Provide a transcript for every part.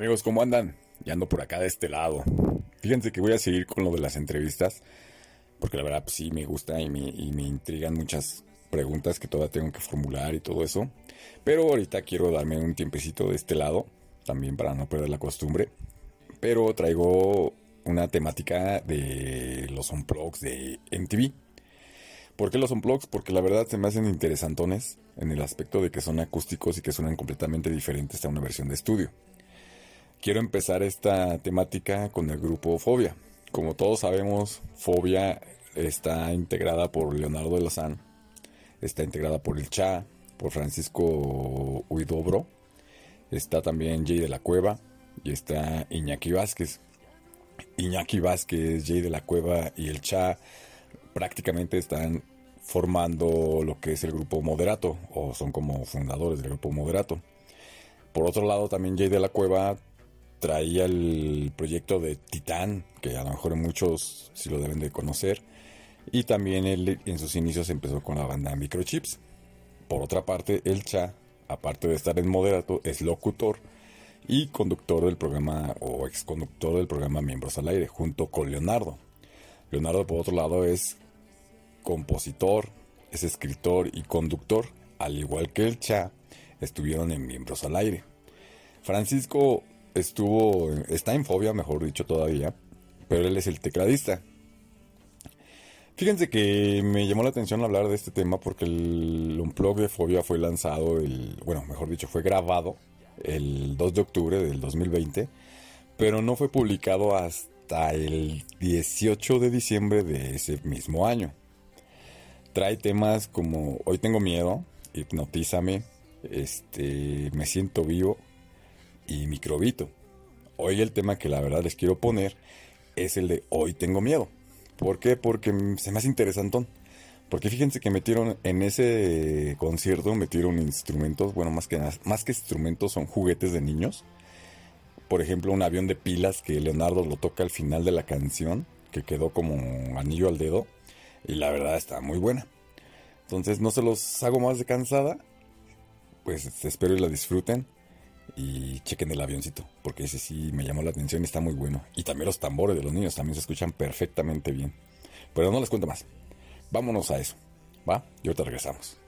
amigos? ¿Cómo andan? Ya ando por acá de este lado. Fíjense que voy a seguir con lo de las entrevistas, porque la verdad pues, sí me gusta y me, y me intrigan muchas preguntas que todavía tengo que formular y todo eso. Pero ahorita quiero darme un tiempecito de este lado, también para no perder la costumbre. Pero traigo una temática de los unplugs de MTV. ¿Por qué los unplugs? Porque la verdad se me hacen interesantones en el aspecto de que son acústicos y que suenan completamente diferentes a una versión de estudio. Quiero empezar esta temática con el grupo Fobia. Como todos sabemos, Fobia está integrada por Leonardo de Lozán, está integrada por el Cha, por Francisco Huidobro, está también Jay de la Cueva y está Iñaki Vázquez. Iñaki Vázquez, Jay de la Cueva y el Cha prácticamente están formando lo que es el grupo Moderato o son como fundadores del grupo Moderato. Por otro lado, también Jay de la Cueva traía el proyecto de Titán, que a lo mejor muchos sí lo deben de conocer. Y también él en sus inicios empezó con la banda Microchips. Por otra parte, el Cha, aparte de estar en moderato, es locutor y conductor del programa o ex conductor del programa Miembros al Aire, junto con Leonardo. Leonardo, por otro lado, es compositor, es escritor y conductor, al igual que el Cha, estuvieron en Miembros al Aire. Francisco estuvo, está en Fobia, mejor dicho todavía, pero él es el tecladista. Fíjense que me llamó la atención hablar de este tema porque el Unplug de Fobia fue lanzado, el, bueno, mejor dicho, fue grabado el 2 de octubre del 2020, pero no fue publicado hasta el 18 de diciembre de ese mismo año. Trae temas como Hoy tengo miedo, Hipnotízame, este, Me siento vivo, y Microbito. Hoy el tema que la verdad les quiero poner es el de Hoy tengo miedo. ¿Por qué? Porque se me hace interesantón. Porque fíjense que metieron en ese concierto, metieron instrumentos, bueno, más que, más que instrumentos son juguetes de niños. Por ejemplo, un avión de pilas que Leonardo lo toca al final de la canción, que quedó como anillo al dedo. Y la verdad está muy buena. Entonces no se los hago más de cansada. Pues espero y la disfruten y chequen el avioncito, porque ese sí me llamó la atención está muy bueno. Y también los tambores de los niños también se escuchan perfectamente bien. Pero no les cuento más. Vámonos a eso. ¿Va? Y ahorita regresamos.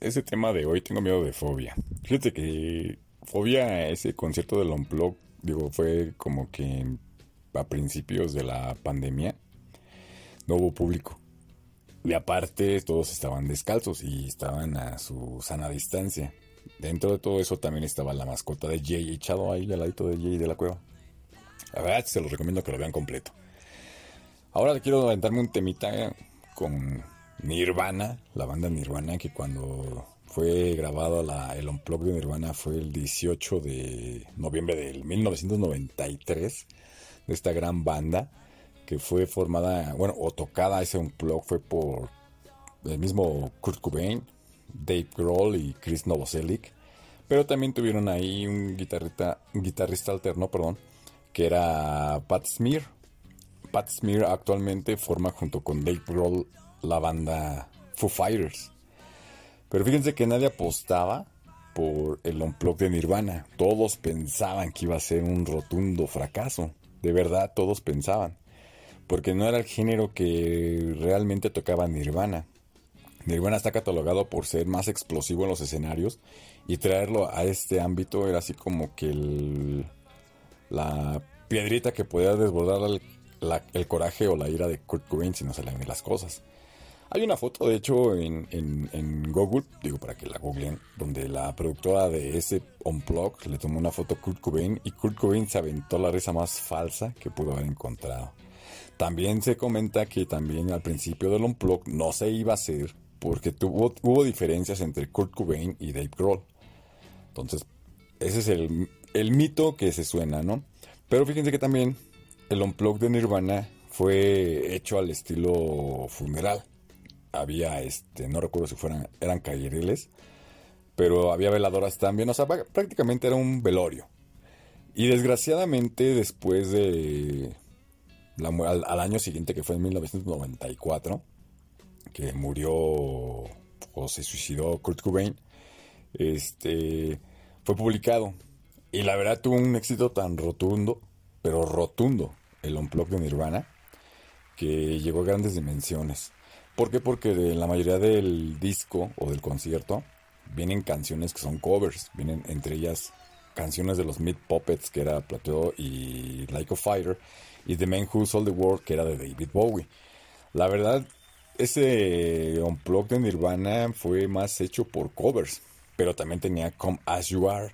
Ese tema de hoy tengo miedo de fobia. Fíjate que fobia, ese concierto del Unplug, digo, fue como que a principios de la pandemia no hubo público. Y aparte todos estaban descalzos y estaban a su sana distancia. Dentro de todo eso también estaba la mascota de Jay echado ahí al ladito de Jay de la cueva. La verdad se los recomiendo que lo vean completo. Ahora quiero aventarme un temita con Nirvana, la banda Nirvana, que cuando fue grabado la, el Unplug de Nirvana fue el 18 de noviembre del 1993, de esta gran banda que fue formada, bueno, o tocada ese Unplug fue por el mismo Kurt Cobain, Dave Grohl y Chris Novoselic, pero también tuvieron ahí un guitarrista, un guitarrista alterno, perdón, que era Pat Smear. Pat Smear actualmente forma junto con Dave Grohl la banda Foo Fighters. Pero fíjense que nadie apostaba por el unplug de Nirvana. Todos pensaban que iba a ser un rotundo fracaso. De verdad, todos pensaban. Porque no era el género que realmente tocaba Nirvana. Nirvana está catalogado por ser más explosivo en los escenarios y traerlo a este ámbito era así como que la piedrita que podía desbordar el, el, coraje o la ira de Kurt Cobain si no se le ven las cosas. Hay una foto, de hecho, en, Google, digo para que la googleen, donde la productora de ese Unplug le tomó una foto a Kurt Cobain y Kurt Cobain se aventó la risa más falsa que pudo haber encontrado. También se comenta que también al principio del Unplug no se iba a hacer porque tuvo, hubo diferencias entre Kurt Cobain y Dave Grohl. Entonces, ese es el, el mito que se suena, ¿no? Pero fíjense que también el Unplug de Nirvana fue hecho al estilo funeral había, este, no recuerdo si fueran, eran callereles, pero había veladoras también, o sea, prácticamente era un velorio. Y desgraciadamente después de, al, año siguiente, que fue en 1994, que murió o se suicidó Kurt Cobain, este, fue publicado. Y la verdad tuvo un éxito tan rotundo, pero rotundo, el Unplugged de Nirvana, que llegó a grandes dimensiones. ¿Por qué? Porque de la mayoría del disco o del concierto vienen canciones que son covers, vienen entre ellas canciones de los Meat Puppets que era Plateau y Like a Fighter y The Man Who Sold the World que era de David Bowie. La verdad, ese Unplugged de Nirvana fue más hecho por covers, pero también tenía Come As You Are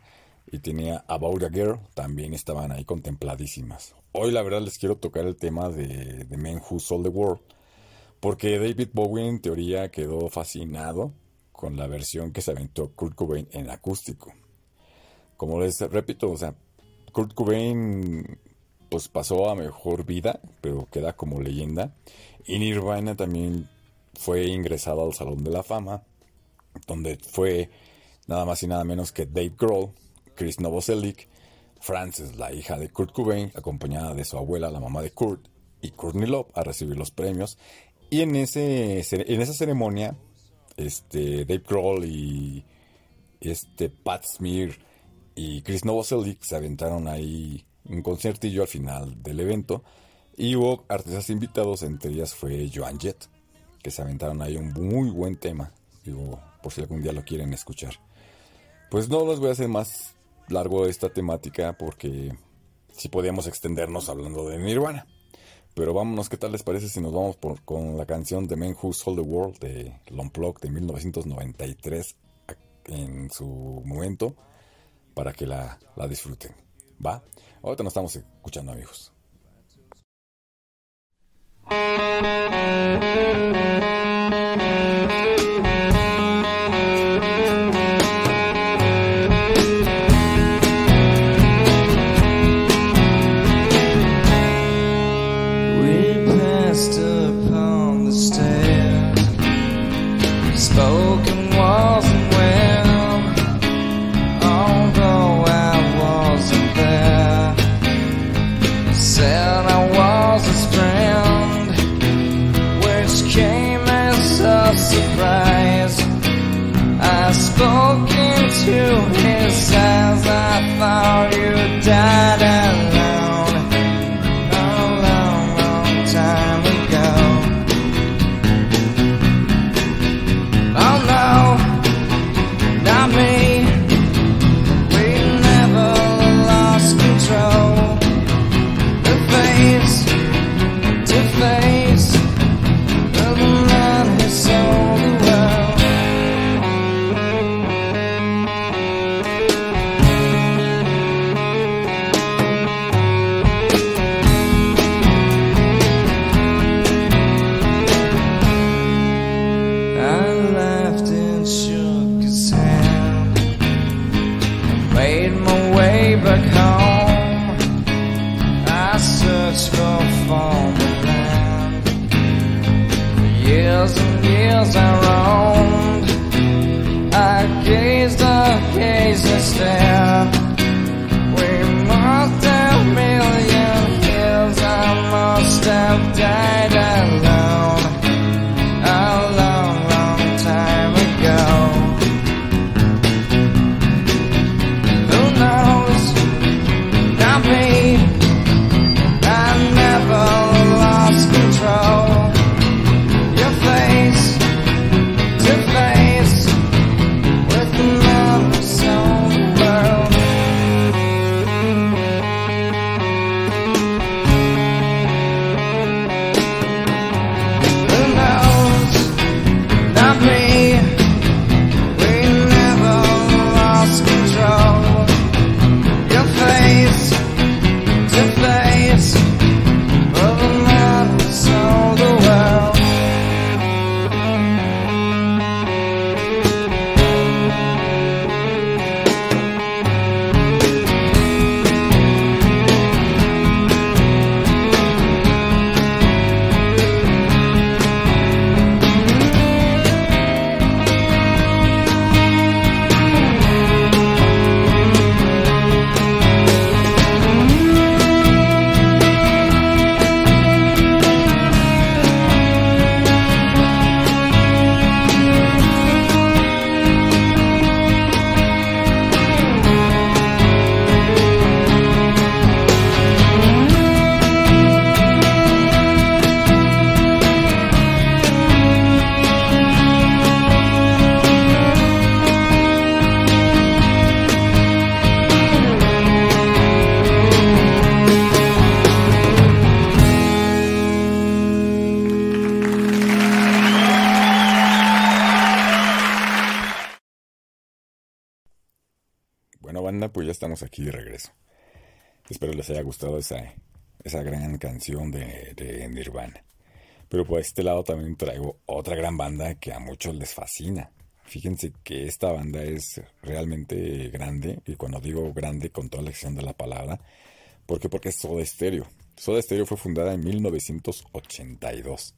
y tenía About a Girl, también estaban ahí contempladísimas. Hoy la verdad les quiero tocar el tema de The Man Who Sold the World porque David Bowie en teoría quedó fascinado con la versión que se aventó Kurt Cobain en acústico. Como les repito, o sea, Kurt Cobain pues pasó a mejor vida, pero queda como leyenda. Y Nirvana también fue ingresado al Salón de la Fama, donde fue nada más y nada menos que Dave Grohl, Chris Novoselic, Frances, la hija de Kurt Cobain, acompañada de su abuela, la mamá de Kurt, y Courtney Love a recibir los premios y en, ese, en esa ceremonia, este, Dave Grohl y este, Pat Smear y Chris Novoselic se aventaron ahí un conciertillo al final del evento. Y hubo artistas invitados, entre ellas fue Joan Jett, que se aventaron ahí un muy buen tema. Digo, por si algún día lo quieren escuchar. Pues no les voy a hacer más largo esta temática porque si podíamos extendernos hablando de Nirvana. Pero vámonos, ¿qué tal les parece si nos vamos por, con la canción The Man Who Sold the World de Lomplug de 1993 en su momento para que la, la disfruten? ¿Va? Ahorita nos estamos escuchando, amigos. No aquí de regreso. Espero les haya gustado esa, esa gran canción de, de Nirvana. Pero por este lado también traigo otra gran banda que a muchos les fascina. Fíjense que esta banda es realmente grande, y cuando digo grande con toda la acción de la palabra, ¿por qué? Porque es Soda Stereo. Soda Stereo fue fundada en 1982.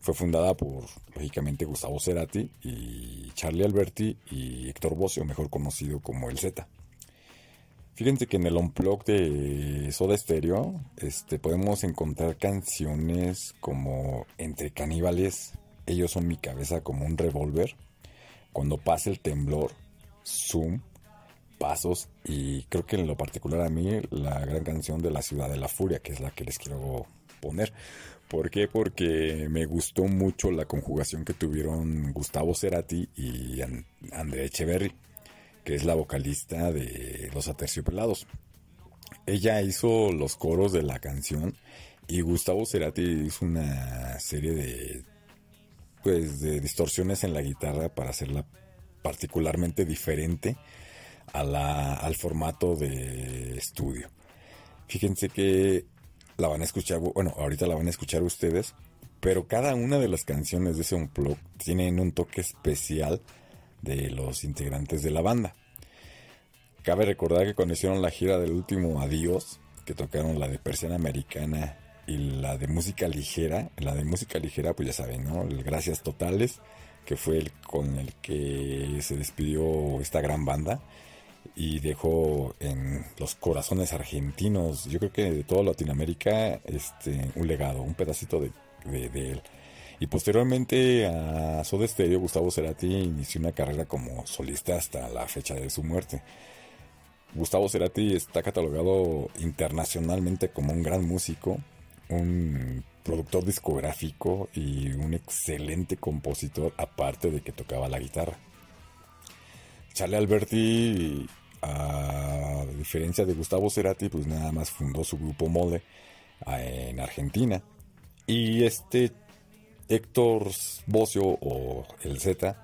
Fue fundada por, lógicamente, Gustavo Cerati y Charlie Alberti y Héctor Bocio, mejor conocido como el Z. Fíjense que en el unplug de Soda Stereo este, podemos encontrar canciones como Entre caníbales, Ellos son mi cabeza como un revólver, Cuando pase el temblor, Zoom, Pasos y creo que en lo particular a mí la gran canción de La Ciudad de la Furia, que es la que les quiero poner. ¿Por qué? Porque me gustó mucho la conjugación que tuvieron Gustavo Cerati y Andrea Echeverry que es la vocalista de Los Aterciopelados. Ella hizo los coros de la canción y Gustavo Cerati hizo una serie de pues de distorsiones en la guitarra para hacerla particularmente diferente a la, al formato de estudio. Fíjense que la van a escuchar, bueno, ahorita la van a escuchar ustedes, pero cada una de las canciones de ese unplug tienen un toque especial de los integrantes de la banda. Cabe recordar que cuando hicieron la gira del último Adiós, que tocaron la de Persiana Americana y la de música ligera, la de música ligera, pues ya saben, ¿no? El Gracias Totales, que fue el con el que se despidió esta gran banda y dejó en los corazones argentinos, yo creo que de toda Latinoamérica, este, un legado, un pedacito de, de él. Y posteriormente a Soda Stereo, Gustavo Cerati inició una carrera como solista hasta la fecha de su muerte. Gustavo Cerati está catalogado internacionalmente como un gran músico, un productor discográfico y un excelente compositor, aparte de que tocaba la guitarra. Charlie Alberti, a diferencia de Gustavo Cerati, pues nada más fundó su grupo Mole ah, en Argentina. Y este Héctor Bocio o el Z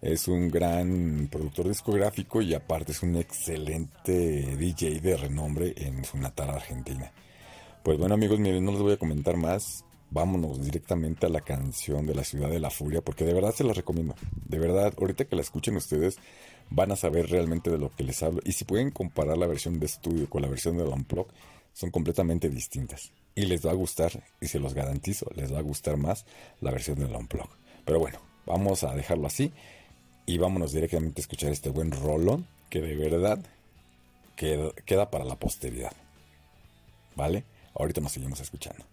es un gran productor discográfico y aparte es un excelente DJ de renombre en su natal Argentina. Pues bueno amigos, miren, no les voy a comentar más. Vámonos directamente a la canción de la ciudad de la furia porque de verdad se la recomiendo. De verdad, ahorita que la escuchen ustedes van a saber realmente de lo que les hablo. Y si pueden comparar la versión de estudio con la versión de Unplug, son completamente distintas y les va a gustar, y se los garantizo, les va a gustar más la versión del Unplug. Pero bueno, vamos a dejarlo así. y vámonos directamente a escuchar este buen rolón que de verdad queda, queda para la posteridad. ¿Vale? Ahorita nos seguimos escuchando.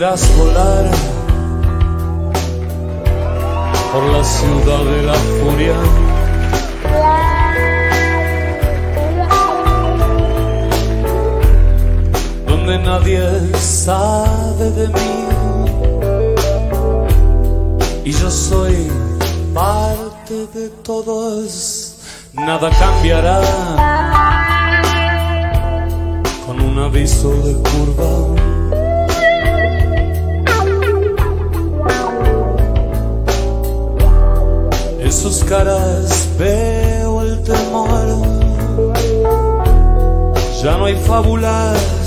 Volar por la ciudad de la furia. Donde nadie sabe de mí y yo soy parte de todos, nada cambiará con un aviso de curva. Sus caras veo el temor. Ya no hay fábulas.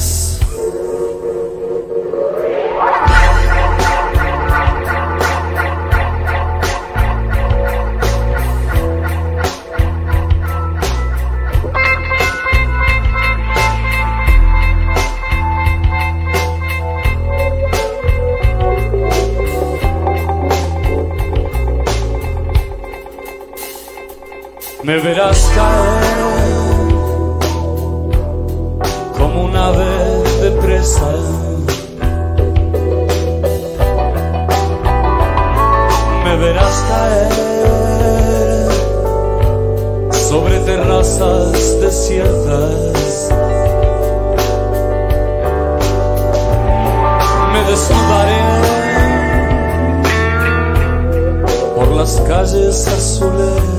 Me verás caer como un ave de presa. Me verás caer sobre terrazas desiertas. Me desnudaré por las calles azules.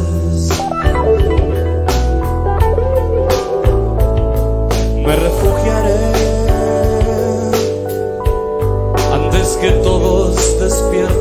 Me refugiaré antes que todos despierten.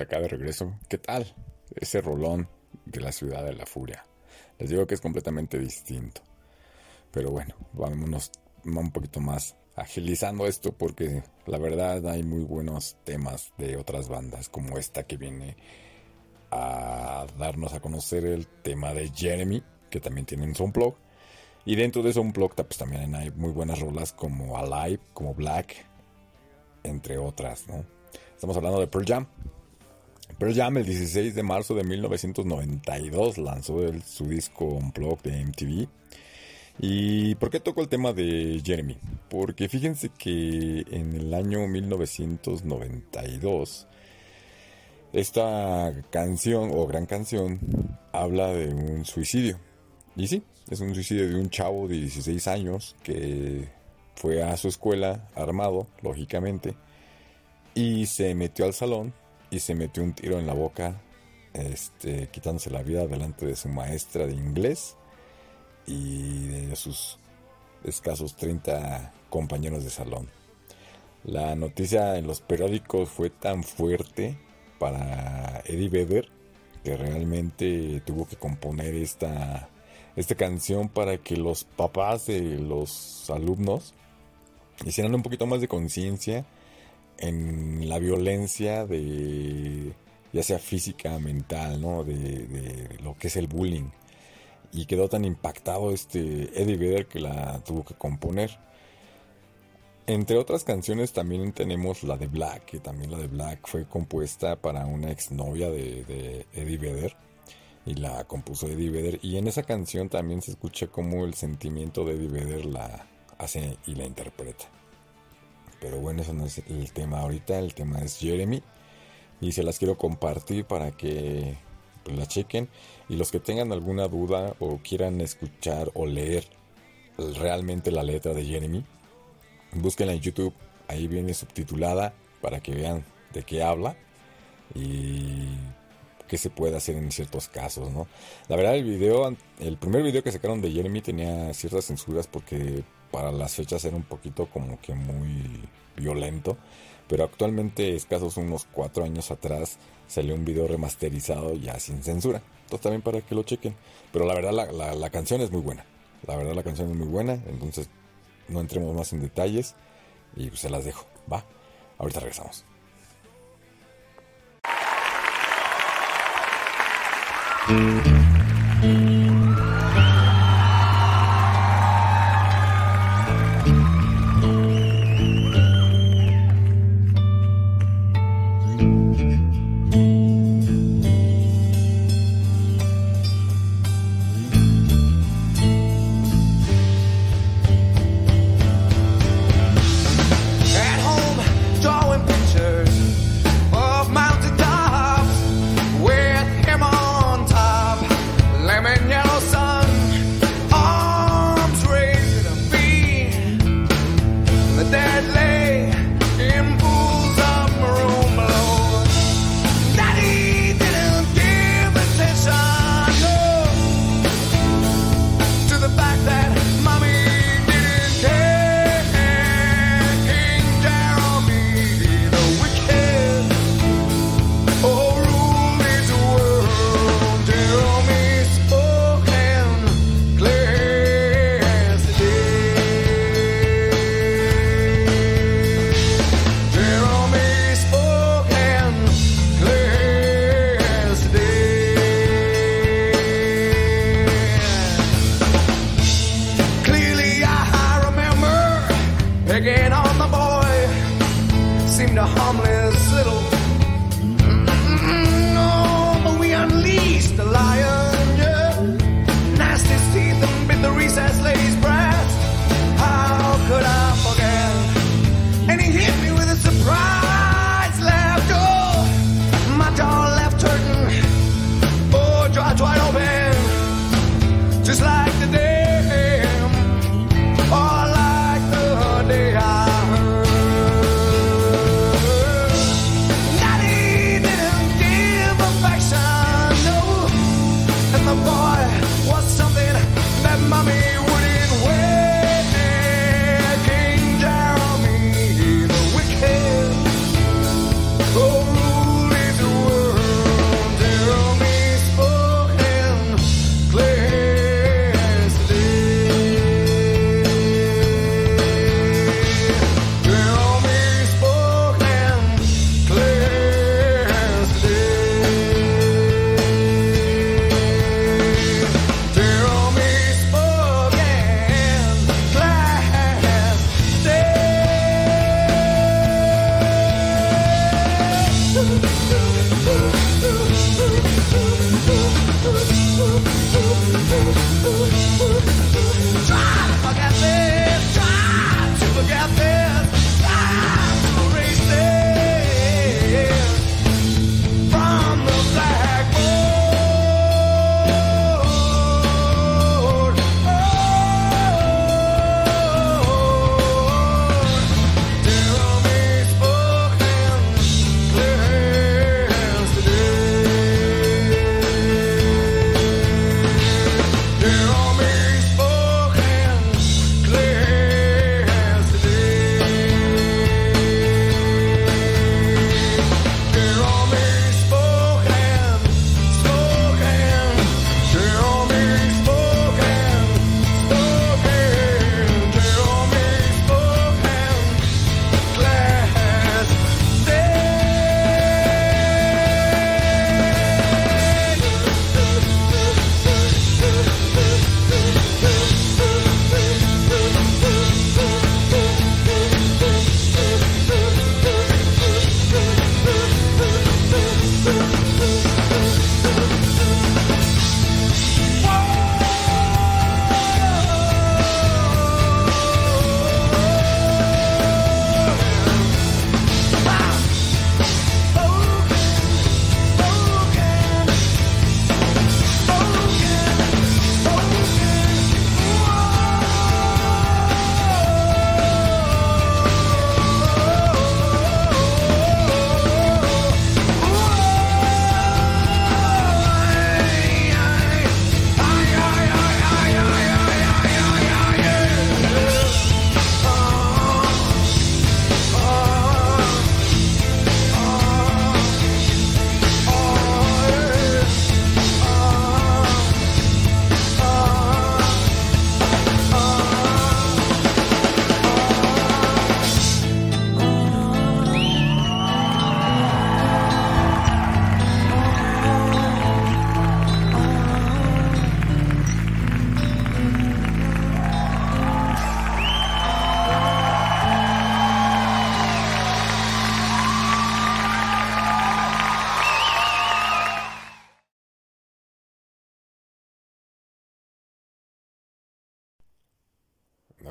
Acá de regreso. ¿Qué tal? Ese rolón de la ciudad de la furia. Les digo que es completamente distinto. Pero bueno, vámonos un poquito más agilizando esto porque la verdad hay muy buenos temas de otras bandas como esta que viene a darnos a conocer el tema de Jeremy, que también tiene un Soundblog. Y dentro de Soundblog pues, también hay muy buenas rolas como Alive, como Black, entre otras, ¿no? Estamos hablando de Pearl Jam. Pearl Jam el 16 de marzo de 1992 lanzó su disco Unplugged de MTV. ¿Y por qué toco el tema de Jeremy? Porque fíjense que en el año 1992 esta canción o gran canción habla de un suicidio. Y sí, es un suicidio de un chavo de 16 años que fue a su escuela armado, lógicamente, y se metió al salón y se metió un tiro en la boca, este, quitándose la vida delante de su maestra de inglés y de sus escasos 30 compañeros de salón. La noticia en los periódicos fue tan fuerte para Eddie Vedder que realmente tuvo que componer esta, esta canción para que los papás de los alumnos hicieran un poquito más de conciencia en la violencia de ya sea física, mental, ¿no? De, lo que es el bullying. Y quedó tan impactado este Eddie Vedder que la tuvo que componer. Entre otras canciones también tenemos la de Black, que también la de Black fue compuesta para una exnovia de, de Eddie Vedder. Y la compuso Eddie Vedder. Y en esa canción también se escucha como el sentimiento de Eddie Vedder la hace y la interpreta. Pero bueno, eso no es el tema ahorita, el tema es Jeremy. Y se las quiero compartir para que pues, la chequen. Y los que tengan alguna duda o quieran escuchar o leer realmente la letra de Jeremy, búsquenla en YouTube. Ahí viene subtitulada para que vean de qué habla y qué se puede hacer en ciertos casos, ¿no? La verdad el video, el primer video que sacaron de Jeremy tenía ciertas censuras porque para las fechas era un poquito como que muy violento. Pero actualmente, escasos unos cuatro años atrás, salió un video remasterizado ya sin censura. Entonces también para que lo chequen. Pero la verdad la, canción es muy buena. La verdad la canción es muy buena. Entonces no entremos más en detalles. Y pues se las dejo. Va. Ahorita regresamos. Picking on the boy. Seemed a harmless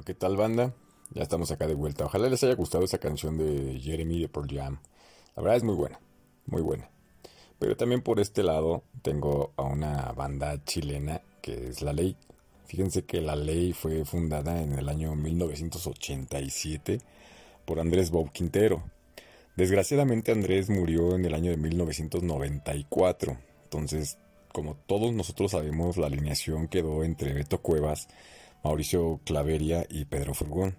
¿qué tal banda? Ya estamos acá de vuelta. Ojalá les haya gustado esa canción de Jeremy de Pearl Jam. La verdad es muy buena, muy buena. Pero también por este lado tengo a una banda chilena que es La Ley. Fíjense que La Ley fue fundada en el año 1987 por Andrés Bob Quintero. Desgraciadamente Andrés murió en el año de 1994. Entonces, como todos nosotros sabemos, la alineación quedó entre Beto Cuevas, Mauricio Claveria y Pedro Furgón.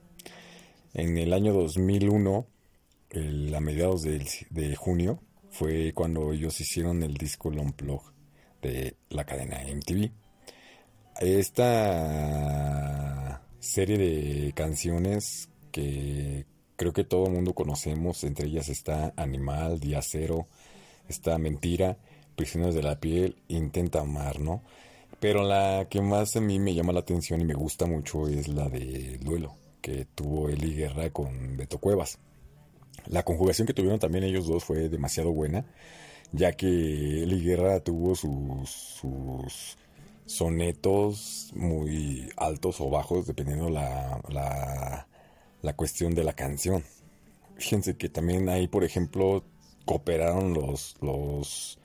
En el año 2001, el- a mediados de, junio, fue cuando ellos hicieron el disco Unplug de la cadena MTV. Esta serie de canciones que creo que todo el mundo conocemos, entre ellas está Animal, Día Cero, está Mentira, Prisioneros de la Piel, Intenta Amar, ¿no? Pero la que más a mí me llama la atención y me gusta mucho es la de Duelo, que tuvo Eli Guerra con Beto Cuevas. La conjugación que tuvieron también ellos dos fue demasiado buena, ya que Eli Guerra tuvo sus, sonetos muy altos o bajos, dependiendo la, la, la cuestión de la canción. Fíjense que también ahí, por ejemplo, cooperaron los, los,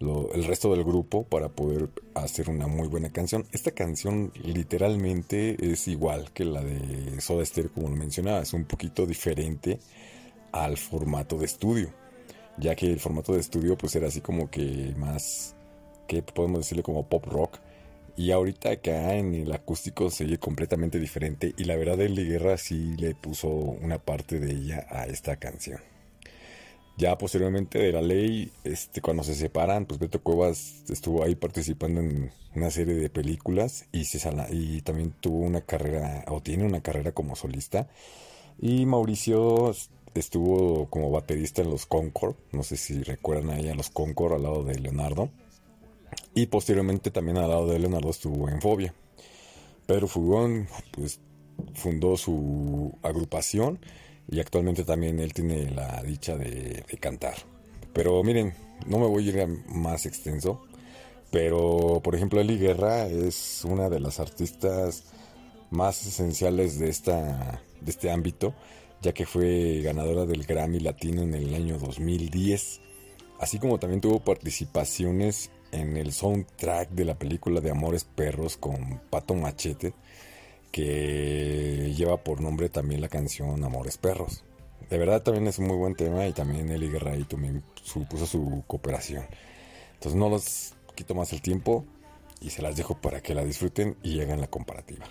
el resto del grupo para poder hacer una muy buena canción. Esta canción literalmente es igual que la de Soda Stereo, como lo mencionaba, es un poquito diferente al formato de estudio, ya que el formato de estudio pues era así como que más, que podemos decirle como pop rock. Y ahorita acá en el acústico se oye completamente diferente y la verdad Eli Guerra sí le puso una parte de ella a esta canción. Ya posteriormente de la ley, este, cuando se separan, pues Beto Cuevas estuvo ahí participando en una serie de películas y, también tuvo una carrera, o tiene una carrera como solista. Y Mauricio estuvo como baterista en los Concord, no sé si recuerdan ahí a los Concord al lado de Leonardo. Y posteriormente también al lado de Leonardo estuvo en Fobia. Pedro Fugón, pues fundó su agrupación y actualmente también él tiene la dicha de, cantar. Pero miren, no me voy a ir más extenso, pero por ejemplo Eli Guerra es una de las artistas más esenciales de, esta, de este ámbito, ya que fue ganadora del Grammy Latino en el año 2010, así como también tuvo participaciones en el soundtrack de la película de Amores Perros con Pato Machete, que lleva por nombre también la canción Amores Perros. De verdad también es un muy buen tema y también Eli Guerra ahí también su- puso su cooperación. Entonces no los quito más el tiempo y se las dejo para que la disfruten y hagan la comparativa.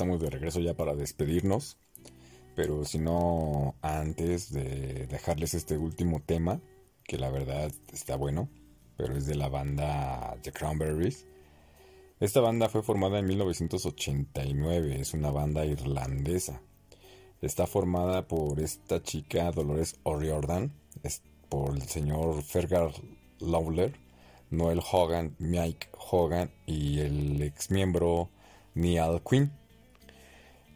Estamos de regreso ya para despedirnos. Pero si no, antes de dejarles este último tema, que la verdad está bueno, pero es de la banda The Cranberries. Esta banda fue formada en 1989, es una banda irlandesa. Está formada por esta chica Dolores O'Riordan, por el señor Fergal Lawler, Noel Hogan, Mike Hogan y el ex miembro Neil Quinn.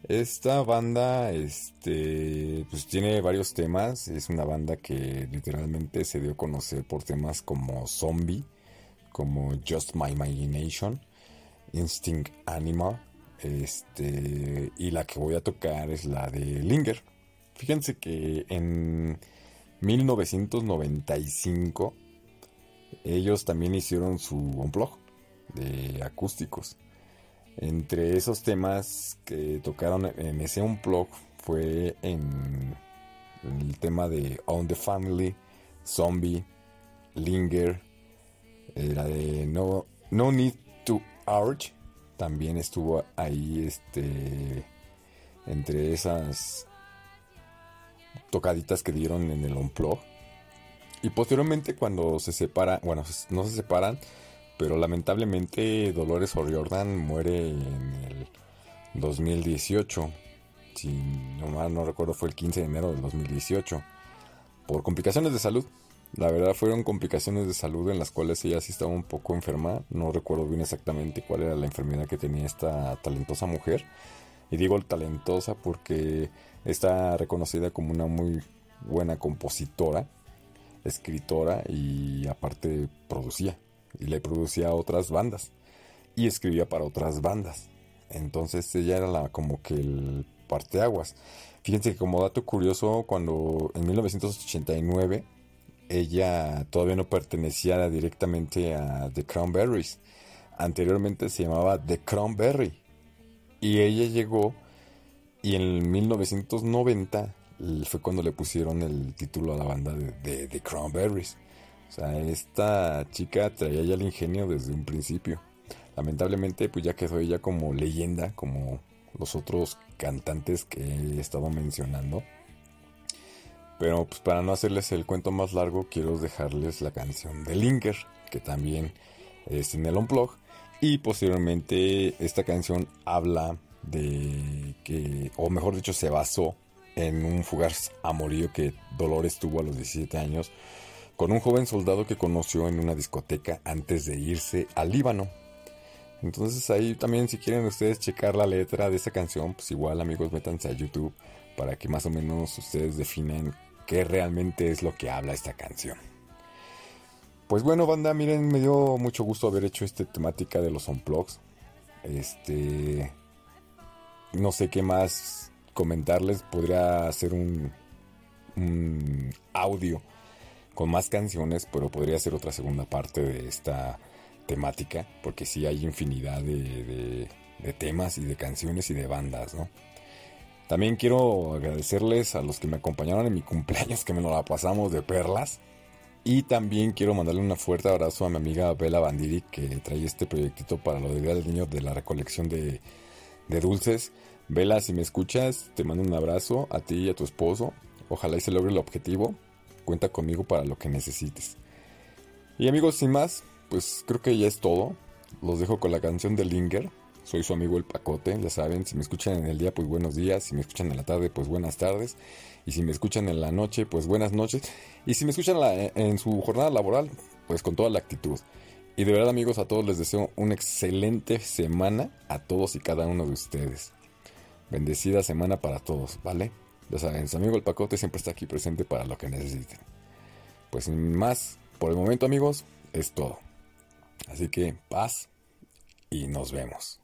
Esta banda, este, pues tiene varios temas. Es una banda que literalmente se dio a conocer por temas como Zombie, como Just My Imagination, Instinct Animal, este, y la que voy a tocar es la de Linger. Fíjense que en 1995 ellos también hicieron su unplug de acústicos. Entre esos temas que tocaron en ese unplug fue en el tema de On the Family, Zombie, Linger, la de No, no Need to Urge, también estuvo ahí este entre esas tocaditas que dieron en el unplug. Y posteriormente cuando se separa, bueno, no se separan, pero lamentablemente Dolores O'Riordan muere en el 2018. Si no no recuerdo fue el 15 de enero del 2018. Por complicaciones de salud. La verdad fueron complicaciones de salud en las cuales ella sí estaba un poco enferma. No recuerdo bien exactamente cuál era la enfermedad que tenía esta talentosa mujer. Y digo talentosa porque está reconocida como una muy buena compositora, escritora y aparte producía. Y le producía a otras bandas. Y escribía para otras bandas. Entonces ella era la, como que el parteaguas. Fíjense que como dato curioso, cuando en 1989 ella todavía no pertenecía directamente a The Cranberries. Anteriormente se llamaba The Cranberry. Y ella llegó y en 1990 fue cuando le pusieron el título a la banda de, The Cranberries. O sea, esta chica traía ya el ingenio desde un principio. Lamentablemente, pues ya quedó ella como leyenda, como los otros cantantes que he estado mencionando. Pero pues para no hacerles el cuento más largo, quiero dejarles la canción de Linger, que también es en el Unplug. Y posteriormente esta canción habla de que, o mejor dicho, se basó en un fugaz amorío que Dolores tuvo a los 17 años con un joven soldado que conoció en una discoteca antes de irse al Líbano. Entonces ahí también si quieren ustedes checar la letra de esa canción, pues igual amigos métanse a YouTube para que más o menos ustedes definen qué realmente es lo que habla esta canción. Pues bueno, banda, miren, me dio mucho gusto haber hecho esta temática de los unplugs. Este. No sé qué más comentarles. Podría hacer un, un audio con más canciones, pero podría ser otra segunda parte de esta temática, porque sí hay infinidad de, de, de temas y de canciones y de bandas, ¿no? También quiero agradecerles a los que me acompañaron en mi cumpleaños, que me lo la pasamos de perlas. Y también quiero mandarle un fuerte abrazo a mi amiga Bela Bandiri, que trae este proyectito para lo de Día del Niño de la recolección de, de dulces. Bela, si me escuchas, te mando un abrazo a ti y a tu esposo. Ojalá y se logre el objetivo. Cuenta conmigo para lo que necesites. Y amigos, sin más, pues creo que ya es todo. Los dejo con la canción de Linger. Soy su amigo el Pacote, ya saben, si me escuchan en el día, pues buenos días, si me escuchan en la tarde, pues buenas tardes, y si me escuchan en la noche, pues buenas noches, y si me escuchan en su jornada laboral, pues con toda la actitud. Y de verdad amigos, a todos les deseo una excelente semana, a todos y cada uno de ustedes. Bendecida semana para todos, ¿vale? Ya saben, su amigo el Pacote siempre está aquí presente para lo que necesiten. Pues sin más, por el momento amigos, es todo. Así que paz y nos vemos.